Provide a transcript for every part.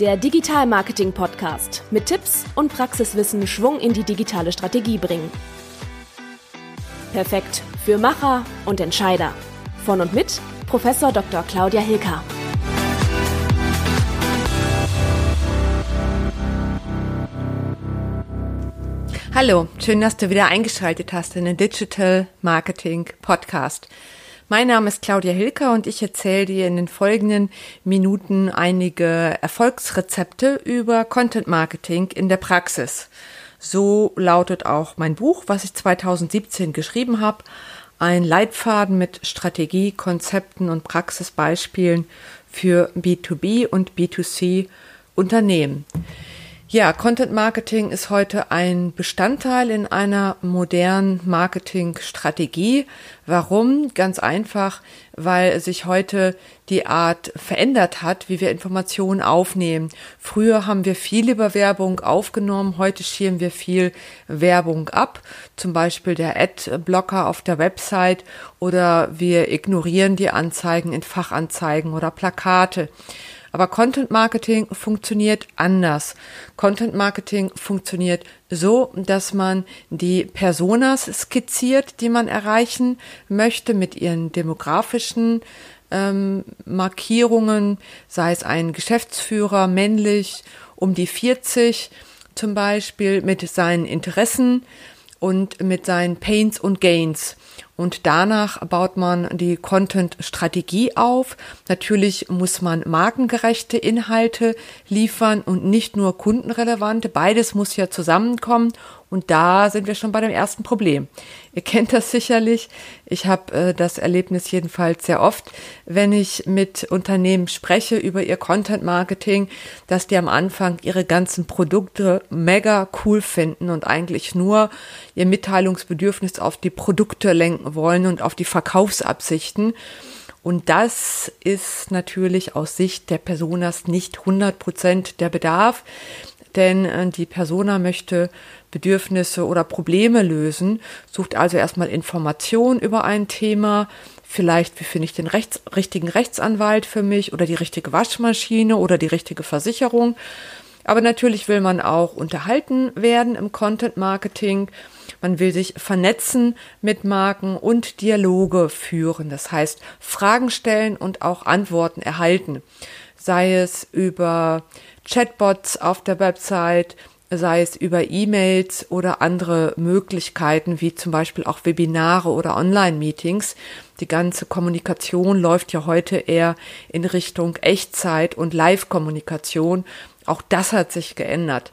Der Digital Marketing Podcast mit Tipps und Praxiswissen Schwung in die digitale Strategie bringen. Perfekt für Macher und Entscheider. Von und mit Professor Dr. Claudia Hilker. Hallo, schön, dass du wieder eingeschaltet hast in den Digital Marketing Podcast. Mein Name ist Claudia Hilker und ich erzähle dir in den folgenden Minuten einige Erfolgsrezepte über Content Marketing in der Praxis. So lautet auch mein Buch, was ich 2017 geschrieben habe. Ein Leitfaden mit Strategie, Konzepten und Praxisbeispielen für B2B und B2C Unternehmen. Ja, Content Marketing ist heute ein Bestandteil in einer modernen Marketingstrategie. Warum? Ganz einfach, weil sich heute die Art verändert hat, wie wir Informationen aufnehmen. Früher haben wir viel über Werbung aufgenommen, heute schirmen wir viel Werbung ab, zum Beispiel der Ad-Blocker auf der Website oder wir ignorieren die Anzeigen in Fachanzeigen oder Plakate. Aber Content Marketing funktioniert anders. Content Marketing funktioniert so, dass man die Personas skizziert, die man erreichen möchte mit ihren demografischen ähm, Markierungen, sei es ein Geschäftsführer, männlich, um die 40 zum Beispiel, mit seinen Interessen und mit seinen Pains und Gains. Und danach baut man die Content-Strategie auf. Natürlich muss man markengerechte Inhalte liefern und nicht nur kundenrelevante. Beides muss ja zusammenkommen. Und da sind wir schon bei dem ersten Problem. Ihr kennt das sicherlich. Ich habe äh, das Erlebnis jedenfalls sehr oft, wenn ich mit Unternehmen spreche über ihr Content Marketing, dass die am Anfang ihre ganzen Produkte mega cool finden und eigentlich nur ihr Mitteilungsbedürfnis auf die Produkte lenken wollen und auf die Verkaufsabsichten. Und das ist natürlich aus Sicht der Personas nicht 100 Prozent der Bedarf, denn äh, die Persona möchte Bedürfnisse oder Probleme lösen, sucht also erstmal Informationen über ein Thema, vielleicht, wie finde ich den Rechts, richtigen Rechtsanwalt für mich oder die richtige Waschmaschine oder die richtige Versicherung. Aber natürlich will man auch unterhalten werden im Content Marketing. Man will sich vernetzen mit Marken und Dialoge führen. Das heißt, Fragen stellen und auch Antworten erhalten. Sei es über Chatbots auf der Website, sei es über E-Mails oder andere Möglichkeiten, wie zum Beispiel auch Webinare oder Online-Meetings. Die ganze Kommunikation läuft ja heute eher in Richtung Echtzeit und Live-Kommunikation. Auch das hat sich geändert.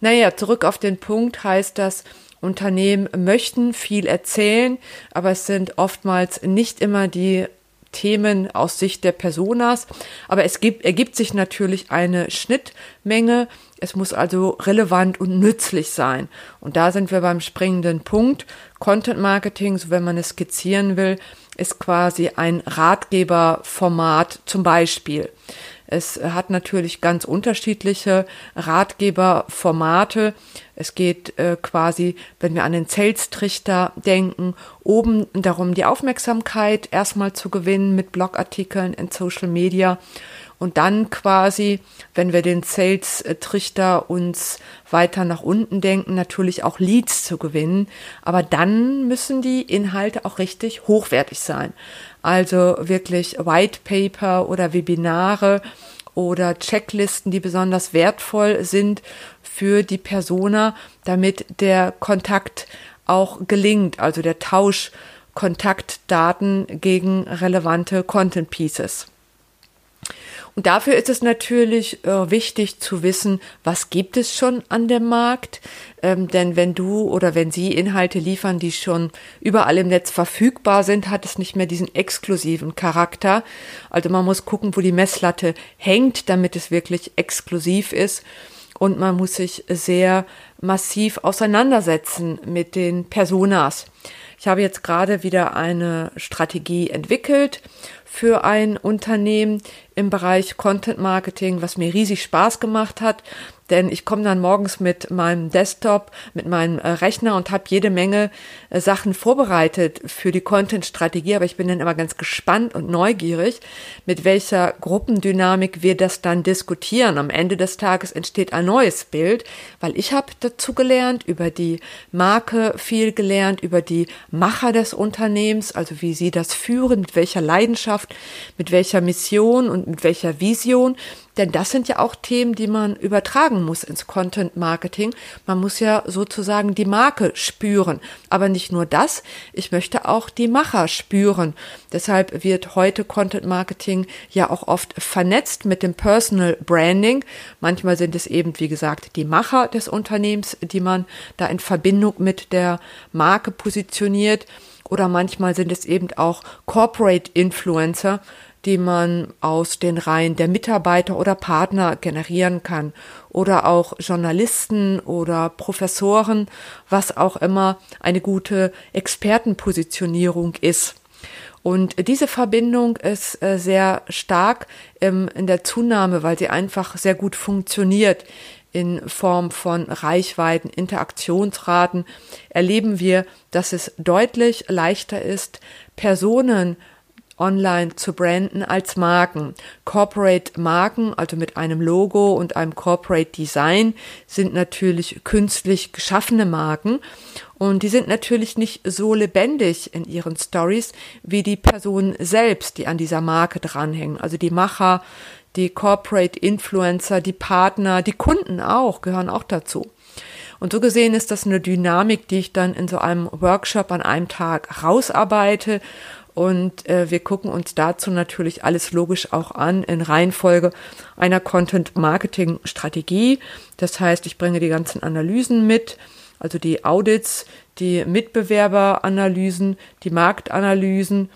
Naja, zurück auf den Punkt heißt das, Unternehmen möchten viel erzählen, aber es sind oftmals nicht immer die Themen aus Sicht der Personas. Aber es gibt, ergibt sich natürlich eine Schnittmenge. Es muss also relevant und nützlich sein. Und da sind wir beim springenden Punkt. Content Marketing, so wenn man es skizzieren will, ist quasi ein Ratgeberformat zum Beispiel. Es hat natürlich ganz unterschiedliche Ratgeberformate. Es geht äh, quasi, wenn wir an den Sales-Trichter denken, oben darum, die Aufmerksamkeit erstmal zu gewinnen mit Blogartikeln in Social Media und dann quasi, wenn wir den Sales-Trichter uns weiter nach unten denken, natürlich auch Leads zu gewinnen. Aber dann müssen die Inhalte auch richtig hochwertig sein. Also wirklich White Paper oder Webinare oder Checklisten, die besonders wertvoll sind für die Persona, damit der Kontakt auch gelingt, also der Tausch Kontaktdaten gegen relevante Content Pieces. Und dafür ist es natürlich äh, wichtig zu wissen, was gibt es schon an dem Markt. Ähm, denn wenn du oder wenn sie Inhalte liefern, die schon überall im Netz verfügbar sind, hat es nicht mehr diesen exklusiven Charakter. Also man muss gucken, wo die Messlatte hängt, damit es wirklich exklusiv ist. Und man muss sich sehr massiv auseinandersetzen mit den Personas. Ich habe jetzt gerade wieder eine Strategie entwickelt für ein Unternehmen im Bereich Content Marketing, was mir riesig Spaß gemacht hat denn ich komme dann morgens mit meinem Desktop, mit meinem äh, Rechner und habe jede Menge äh, Sachen vorbereitet für die Content-Strategie, aber ich bin dann immer ganz gespannt und neugierig, mit welcher Gruppendynamik wir das dann diskutieren. Am Ende des Tages entsteht ein neues Bild, weil ich habe dazu gelernt, über die Marke viel gelernt, über die Macher des Unternehmens, also wie sie das führen, mit welcher Leidenschaft, mit welcher Mission und mit welcher Vision. Denn das sind ja auch Themen, die man übertragen muss ins Content Marketing. Man muss ja sozusagen die Marke spüren. Aber nicht nur das, ich möchte auch die Macher spüren. Deshalb wird heute Content Marketing ja auch oft vernetzt mit dem Personal Branding. Manchmal sind es eben, wie gesagt, die Macher des Unternehmens, die man da in Verbindung mit der Marke positioniert. Oder manchmal sind es eben auch Corporate Influencer, die man aus den Reihen der Mitarbeiter oder Partner generieren kann oder auch Journalisten oder Professoren, was auch immer eine gute Expertenpositionierung ist. Und diese Verbindung ist äh, sehr stark in der Zunahme, weil sie einfach sehr gut funktioniert in Form von Reichweiten, Interaktionsraten, erleben wir, dass es deutlich leichter ist, Personen online zu branden als Marken. Corporate Marken, also mit einem Logo und einem Corporate Design, sind natürlich künstlich geschaffene Marken und die sind natürlich nicht so lebendig in ihren Stories wie die Personen selbst, die an dieser Marke dranhängen. Also die Macher, die Corporate Influencer, die Partner, die Kunden auch, gehören auch dazu. Und so gesehen ist das eine Dynamik, die ich dann in so einem Workshop an einem Tag rausarbeite und äh, wir gucken uns dazu natürlich alles logisch auch an in Reihenfolge einer Content-Marketing-Strategie. Das heißt, ich bringe die ganzen Analysen mit, also die Audits, die Mitbewerberanalysen, die Marktanalysen.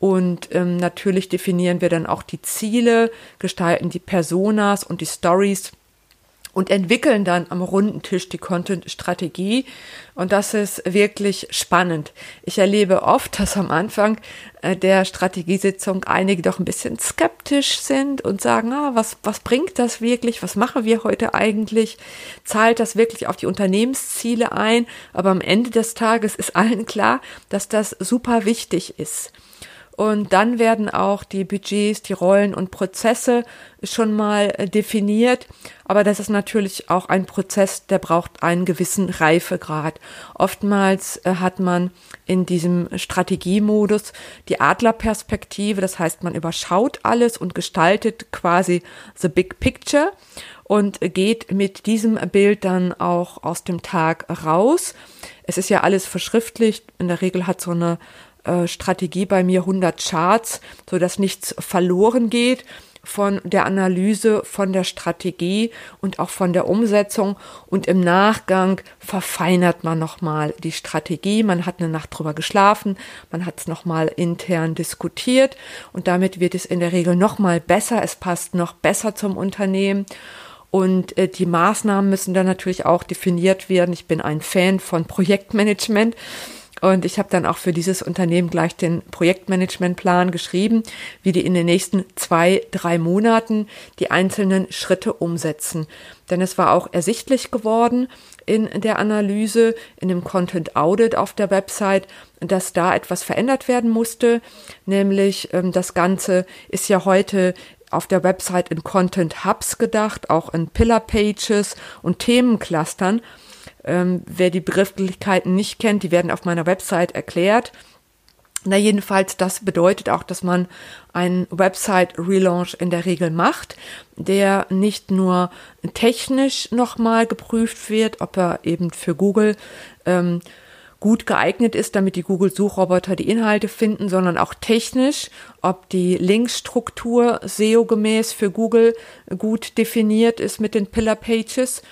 Und ähm, natürlich definieren wir dann auch die Ziele, gestalten die Personas und die Stories und entwickeln dann am runden Tisch die Content-Strategie. Und das ist wirklich spannend. Ich erlebe oft, dass am Anfang äh, der Strategiesitzung einige doch ein bisschen skeptisch sind und sagen, ah, was, was bringt das wirklich? Was machen wir heute eigentlich? Zahlt das wirklich auf die Unternehmensziele ein? Aber am Ende des Tages ist allen klar, dass das super wichtig ist. Und dann werden auch die Budgets, die Rollen und Prozesse schon mal äh, definiert. Aber das ist natürlich auch ein Prozess, der braucht einen gewissen Reifegrad. Oftmals äh, hat man in diesem Strategiemodus die Adlerperspektive. Das heißt, man überschaut alles und gestaltet quasi the big picture und geht mit diesem Bild dann auch aus dem Tag raus. Es ist ja alles verschriftlicht. In der Regel hat so eine äh, Strategie bei mir 100 Charts, so dass nichts verloren geht von der Analyse, von der Strategie und auch von der Umsetzung. Und im Nachgang verfeinert man nochmal die Strategie. Man hat eine Nacht drüber geschlafen, man hat es nochmal intern diskutiert und damit wird es in der Regel nochmal besser. Es passt noch besser zum Unternehmen. Und äh, die Maßnahmen müssen dann natürlich auch definiert werden. Ich bin ein Fan von Projektmanagement. Und ich habe dann auch für dieses Unternehmen gleich den Projektmanagementplan geschrieben, wie die in den nächsten zwei, drei Monaten die einzelnen Schritte umsetzen. Denn es war auch ersichtlich geworden in der Analyse, in dem Content Audit auf der Website, dass da etwas verändert werden musste. Nämlich ähm, das Ganze ist ja heute auf der Website in Content Hubs gedacht, auch in Pillar Pages und Themenclustern. Ähm, wer die Begrifflichkeiten nicht kennt, die werden auf meiner Website erklärt. Na jedenfalls, das bedeutet auch, dass man einen Website-Relaunch in der Regel macht, der nicht nur technisch nochmal geprüft wird, ob er eben für Google ähm, gut geeignet ist, damit die Google-Suchroboter die Inhalte finden, sondern auch technisch, ob die Linkstruktur SEO-gemäß für Google gut definiert ist mit den Pillar Pages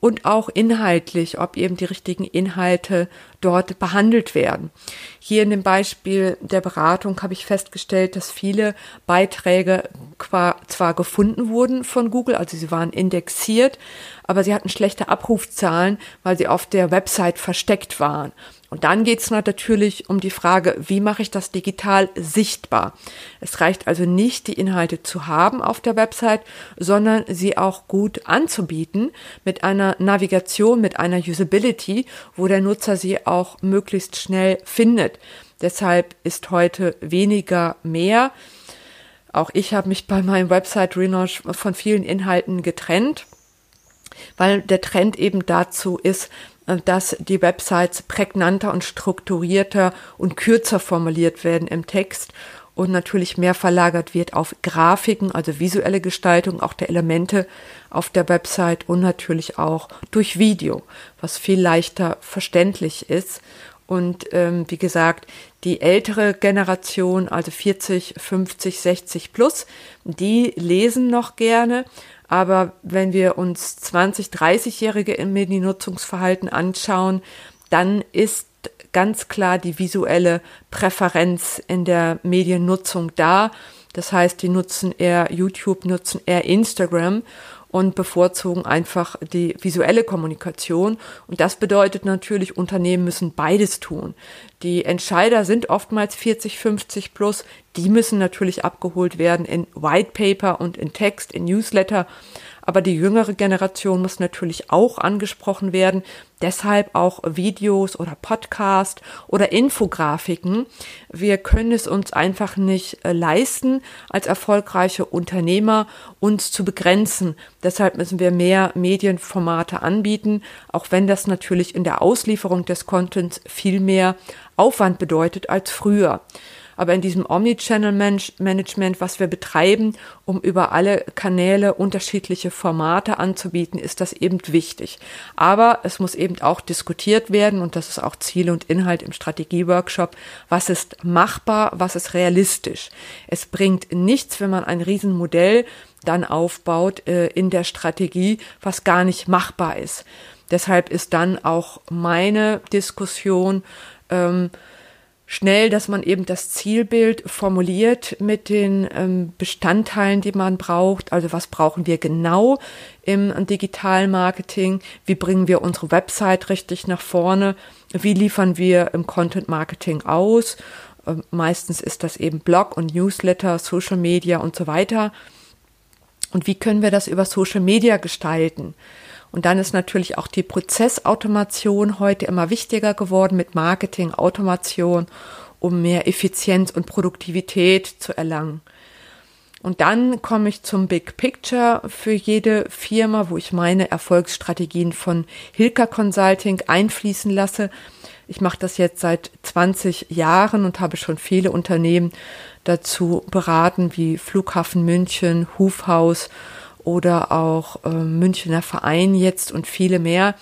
und auch inhaltlich, ob eben die richtigen Inhalte dort behandelt werden. Hier in dem Beispiel der Beratung habe ich festgestellt, dass viele Beiträge zwar gefunden wurden von Google, also sie waren indexiert, aber sie hatten schlechte Abrufzahlen, weil sie auf der Website versteckt waren. Und dann geht es natürlich um die Frage, wie mache ich das digital sichtbar? Es reicht also nicht, die Inhalte zu haben auf der Website, sondern sie auch gut anzubieten mit einer Navigation, mit einer Usability, wo der Nutzer sie auch möglichst schnell findet. Deshalb ist heute weniger mehr. Auch ich habe mich bei meinem Website Relaunch von vielen Inhalten getrennt, weil der Trend eben dazu ist, dass die Websites prägnanter und strukturierter und kürzer formuliert werden im Text und natürlich mehr verlagert wird auf Grafiken, also visuelle Gestaltung auch der Elemente auf der Website und natürlich auch durch Video, was viel leichter verständlich ist. Und ähm, wie gesagt, die ältere Generation, also 40, 50, 60 plus, die lesen noch gerne. Aber wenn wir uns 20, 30-Jährige im Mediennutzungsverhalten anschauen, dann ist ganz klar die visuelle Präferenz in der Mediennutzung da. Das heißt, die nutzen eher YouTube, nutzen eher Instagram und bevorzugen einfach die visuelle Kommunikation. Und das bedeutet natürlich, Unternehmen müssen beides tun. Die Entscheider sind oftmals 40, 50 plus. Die müssen natürlich abgeholt werden in White Paper und in Text, in Newsletter. Aber die jüngere Generation muss natürlich auch angesprochen werden. Deshalb auch Videos oder Podcast oder Infografiken. Wir können es uns einfach nicht äh, leisten, als erfolgreiche Unternehmer uns zu begrenzen. Deshalb müssen wir mehr Medienformate anbieten, auch wenn das natürlich in der Auslieferung des Contents viel mehr Aufwand bedeutet als früher. Aber in diesem Omnichannel-Management, was wir betreiben, um über alle Kanäle unterschiedliche Formate anzubieten, ist das eben wichtig. Aber es muss eben auch diskutiert werden und das ist auch Ziel und Inhalt im Strategieworkshop. Was ist machbar? Was ist realistisch? Es bringt nichts, wenn man ein Riesenmodell dann aufbaut äh, in der Strategie, was gar nicht machbar ist. Deshalb ist dann auch meine Diskussion, ähm, schnell, dass man eben das Zielbild formuliert mit den ähm, Bestandteilen, die man braucht. Also was brauchen wir genau im Digitalmarketing? Wie bringen wir unsere Website richtig nach vorne? Wie liefern wir im Content Marketing aus? Ähm, meistens ist das eben Blog und Newsletter, Social Media und so weiter. Und wie können wir das über Social Media gestalten? Und dann ist natürlich auch die Prozessautomation heute immer wichtiger geworden mit Marketing, Automation, um mehr Effizienz und Produktivität zu erlangen. Und dann komme ich zum Big Picture für jede Firma, wo ich meine Erfolgsstrategien von Hilka Consulting einfließen lasse. Ich mache das jetzt seit 20 Jahren und habe schon viele Unternehmen dazu beraten, wie Flughafen München, Hufhaus oder auch äh, Münchner Verein jetzt und viele mehr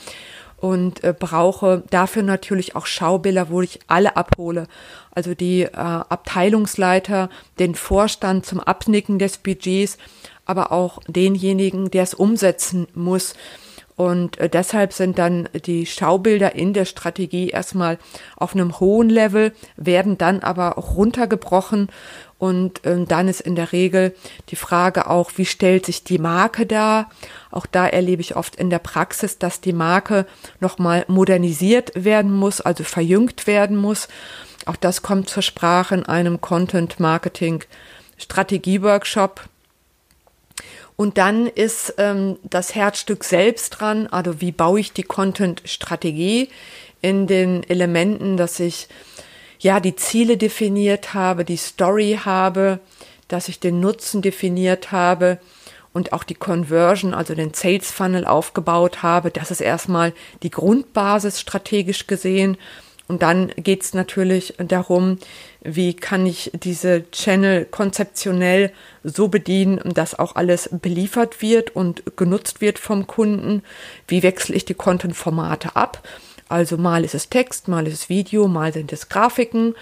und äh, brauche dafür natürlich auch Schaubilder, wo ich alle abhole. Also die äh, Abteilungsleiter, den Vorstand zum Abnicken des Budgets, aber auch denjenigen, der es umsetzen muss. Und äh, deshalb sind dann die Schaubilder in der Strategie erstmal auf einem hohen Level, werden dann aber runtergebrochen und ähm, dann ist in der Regel die Frage auch, wie stellt sich die Marke dar? Auch da erlebe ich oft in der Praxis, dass die Marke nochmal modernisiert werden muss, also verjüngt werden muss. Auch das kommt zur Sprache in einem Content Marketing Strategieworkshop. Und dann ist ähm, das Herzstück selbst dran, also wie baue ich die Content-Strategie in den Elementen, dass ich ja, die Ziele definiert habe, die Story habe, dass ich den Nutzen definiert habe und auch die Conversion, also den Sales Funnel aufgebaut habe. Das ist erstmal die Grundbasis strategisch gesehen. Und dann geht es natürlich darum, wie kann ich diese Channel konzeptionell so bedienen, dass auch alles beliefert wird und genutzt wird vom Kunden. Wie wechsle ich die Content-Formate ab? Also mal ist es Text, mal ist es Video, mal sind es Grafiken.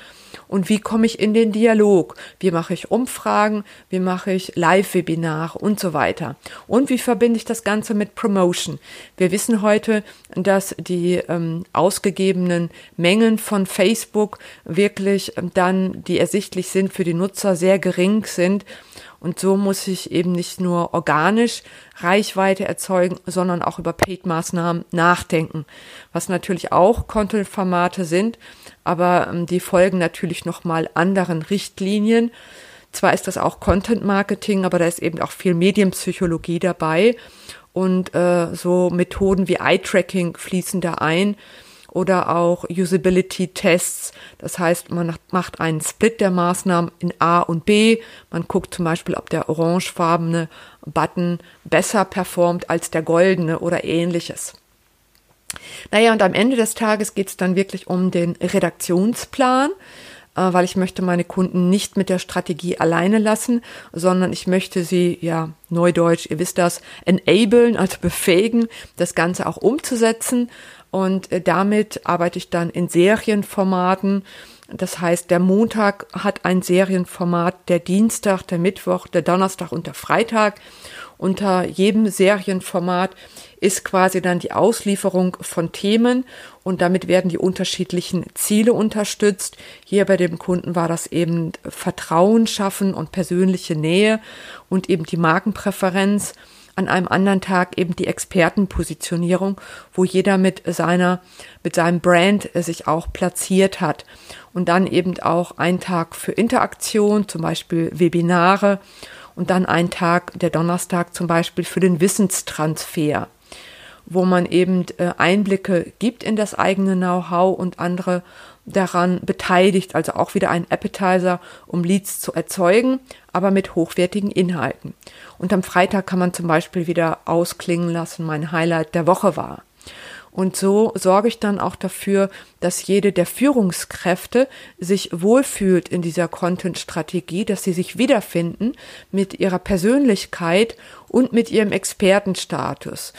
Und wie komme ich in den Dialog? Wie mache ich Umfragen? Wie mache ich Live-Webinare und so weiter? Und wie verbinde ich das Ganze mit Promotion? Wir wissen heute, dass die ähm, ausgegebenen Mengen von Facebook wirklich ähm, dann, die ersichtlich sind für die Nutzer, sehr gering sind Und so muss ich eben nicht nur organisch Reichweite erzeugen, sondern auch über Paid-Maßnahmen nachdenken, was natürlich auch Content-Formate sind, aber ähm, die folgen natürlich nochmal anderen Richtlinien. Zwar ist das auch Content Marketing, aber da ist eben auch viel Medienpsychologie dabei. Und äh, so Methoden wie Eye-Tracking fließen da ein oder auch Usability-Tests. Das heißt, man macht einen Split der Maßnahmen in A und B. Man guckt zum Beispiel, ob der orangefarbene Button besser performt als der goldene oder ähnliches. Naja, und am Ende des Tages geht es dann wirklich um den Redaktionsplan, weil ich möchte meine Kunden nicht mit der Strategie alleine lassen, sondern ich möchte sie, ja, neudeutsch, ihr wisst das, enablen, also befähigen, das Ganze auch umzusetzen. Und äh, damit arbeite ich dann in Serienformaten. Das heißt, der Montag hat ein Serienformat, der Dienstag, der Mittwoch, der Donnerstag und der Freitag. Unter jedem Serienformat ist quasi dann die Auslieferung von Themen und damit werden die unterschiedlichen Ziele unterstützt. Hier bei dem Kunden war das eben Vertrauen schaffen und persönliche Nähe und eben die Markenpräferenz. An einem anderen Tag eben die Expertenpositionierung, wo jeder mit seiner, mit seinem Brand sich auch platziert hat. Und dann eben auch ein Tag für Interaktion, zum Beispiel Webinare und dann ein Tag, der Donnerstag zum Beispiel für den Wissenstransfer wo man eben äh, Einblicke gibt in das eigene Know-how und andere daran beteiligt, also auch wieder ein Appetizer, um Leads zu erzeugen, aber mit hochwertigen Inhalten. Und am Freitag kann man zum Beispiel wieder ausklingen lassen, mein Highlight der Woche war. Und so sorge ich dann auch dafür, dass jede der Führungskräfte sich wohlfühlt in dieser Content-Strategie, dass sie sich wiederfinden mit ihrer Persönlichkeit und mit ihrem Expertenstatus.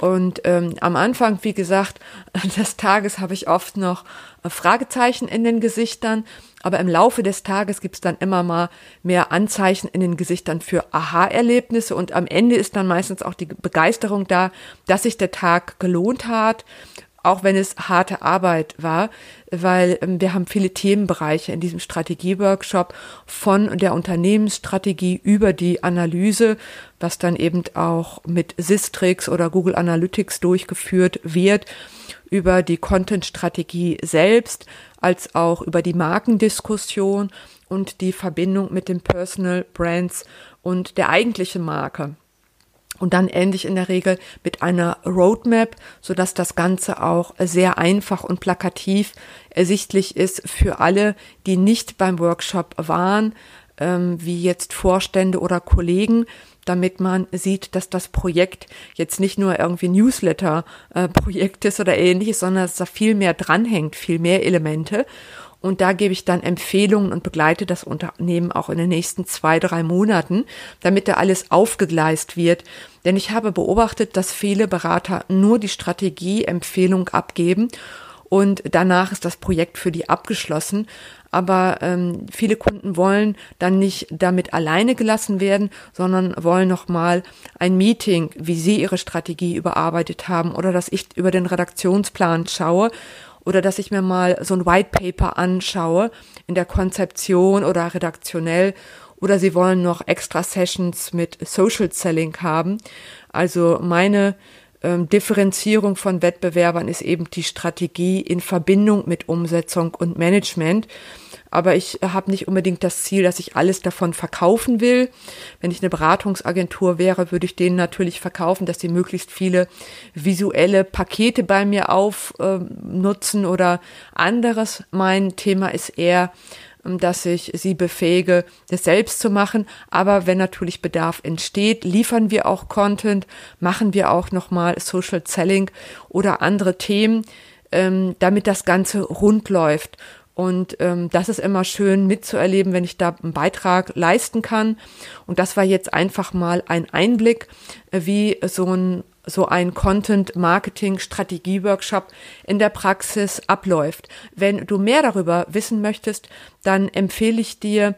Und ähm, am Anfang, wie gesagt, des Tages habe ich oft noch äh, Fragezeichen in den Gesichtern, aber im Laufe des Tages gibt es dann immer mal mehr Anzeichen in den Gesichtern für Aha-Erlebnisse. Und am Ende ist dann meistens auch die Begeisterung da, dass sich der Tag gelohnt hat, auch wenn es harte Arbeit war, weil ähm, wir haben viele Themenbereiche in diesem Strategieworkshop von der Unternehmensstrategie über die Analyse, was dann eben auch mit Sistrix oder Google Analytics durchgeführt wird, über die Content-Strategie selbst, als auch über die Markendiskussion und die Verbindung mit den Personal Brands und der eigentlichen Marke und dann endlich in der Regel mit einer Roadmap, so dass das Ganze auch sehr einfach und plakativ ersichtlich ist für alle, die nicht beim Workshop waren, ähm, wie jetzt Vorstände oder Kollegen, damit man sieht, dass das Projekt jetzt nicht nur irgendwie Newsletter-Projekt äh, ist oder ähnliches, sondern dass da viel mehr dranhängt, viel mehr Elemente. Und da gebe ich dann Empfehlungen und begleite das Unternehmen auch in den nächsten zwei, drei Monaten, damit da alles aufgegleist wird. Denn ich habe beobachtet, dass viele Berater nur die Strategieempfehlung abgeben und danach ist das Projekt für die abgeschlossen. Aber ähm, viele Kunden wollen dann nicht damit alleine gelassen werden, sondern wollen nochmal ein Meeting, wie sie ihre Strategie überarbeitet haben oder dass ich über den Redaktionsplan schaue oder dass ich mir mal so ein White Paper anschaue in der Konzeption oder redaktionell oder sie wollen noch extra Sessions mit Social Selling haben. Also meine ähm, Differenzierung von Wettbewerbern ist eben die Strategie in Verbindung mit Umsetzung und Management. Aber ich habe nicht unbedingt das Ziel, dass ich alles davon verkaufen will. Wenn ich eine Beratungsagentur wäre, würde ich denen natürlich verkaufen, dass sie möglichst viele visuelle Pakete bei mir aufnutzen äh, oder anderes. Mein Thema ist eher, dass ich sie befähige, das selbst zu machen. Aber wenn natürlich Bedarf entsteht, liefern wir auch Content, machen wir auch nochmal Social Selling oder andere Themen, ähm, damit das Ganze rund läuft. Und ähm, das ist immer schön mitzuerleben, wenn ich da einen Beitrag leisten kann. Und das war jetzt einfach mal ein Einblick, äh, wie so ein so ein Content Marketing Strategie Workshop in der Praxis abläuft. Wenn du mehr darüber wissen möchtest, dann empfehle ich dir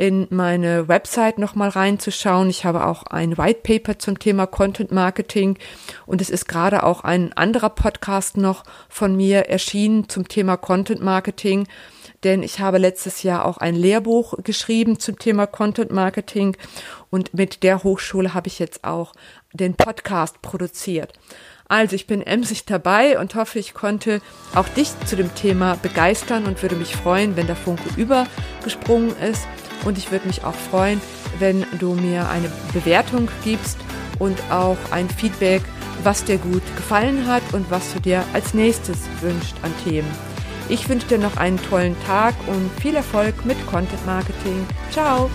in meine Website nochmal reinzuschauen. Ich habe auch ein White Paper zum Thema Content Marketing und es ist gerade auch ein anderer Podcast noch von mir erschienen zum Thema Content Marketing. Denn ich habe letztes Jahr auch ein Lehrbuch geschrieben zum Thema Content Marketing und mit der Hochschule habe ich jetzt auch den Podcast produziert. Also ich bin emsig dabei und hoffe, ich konnte auch dich zu dem Thema begeistern und würde mich freuen, wenn der Funke übergesprungen ist. Und ich würde mich auch freuen, wenn du mir eine Bewertung gibst und auch ein Feedback, was dir gut gefallen hat und was du dir als nächstes wünscht an Themen. Ich wünsche dir noch einen tollen Tag und viel Erfolg mit Content Marketing. Ciao!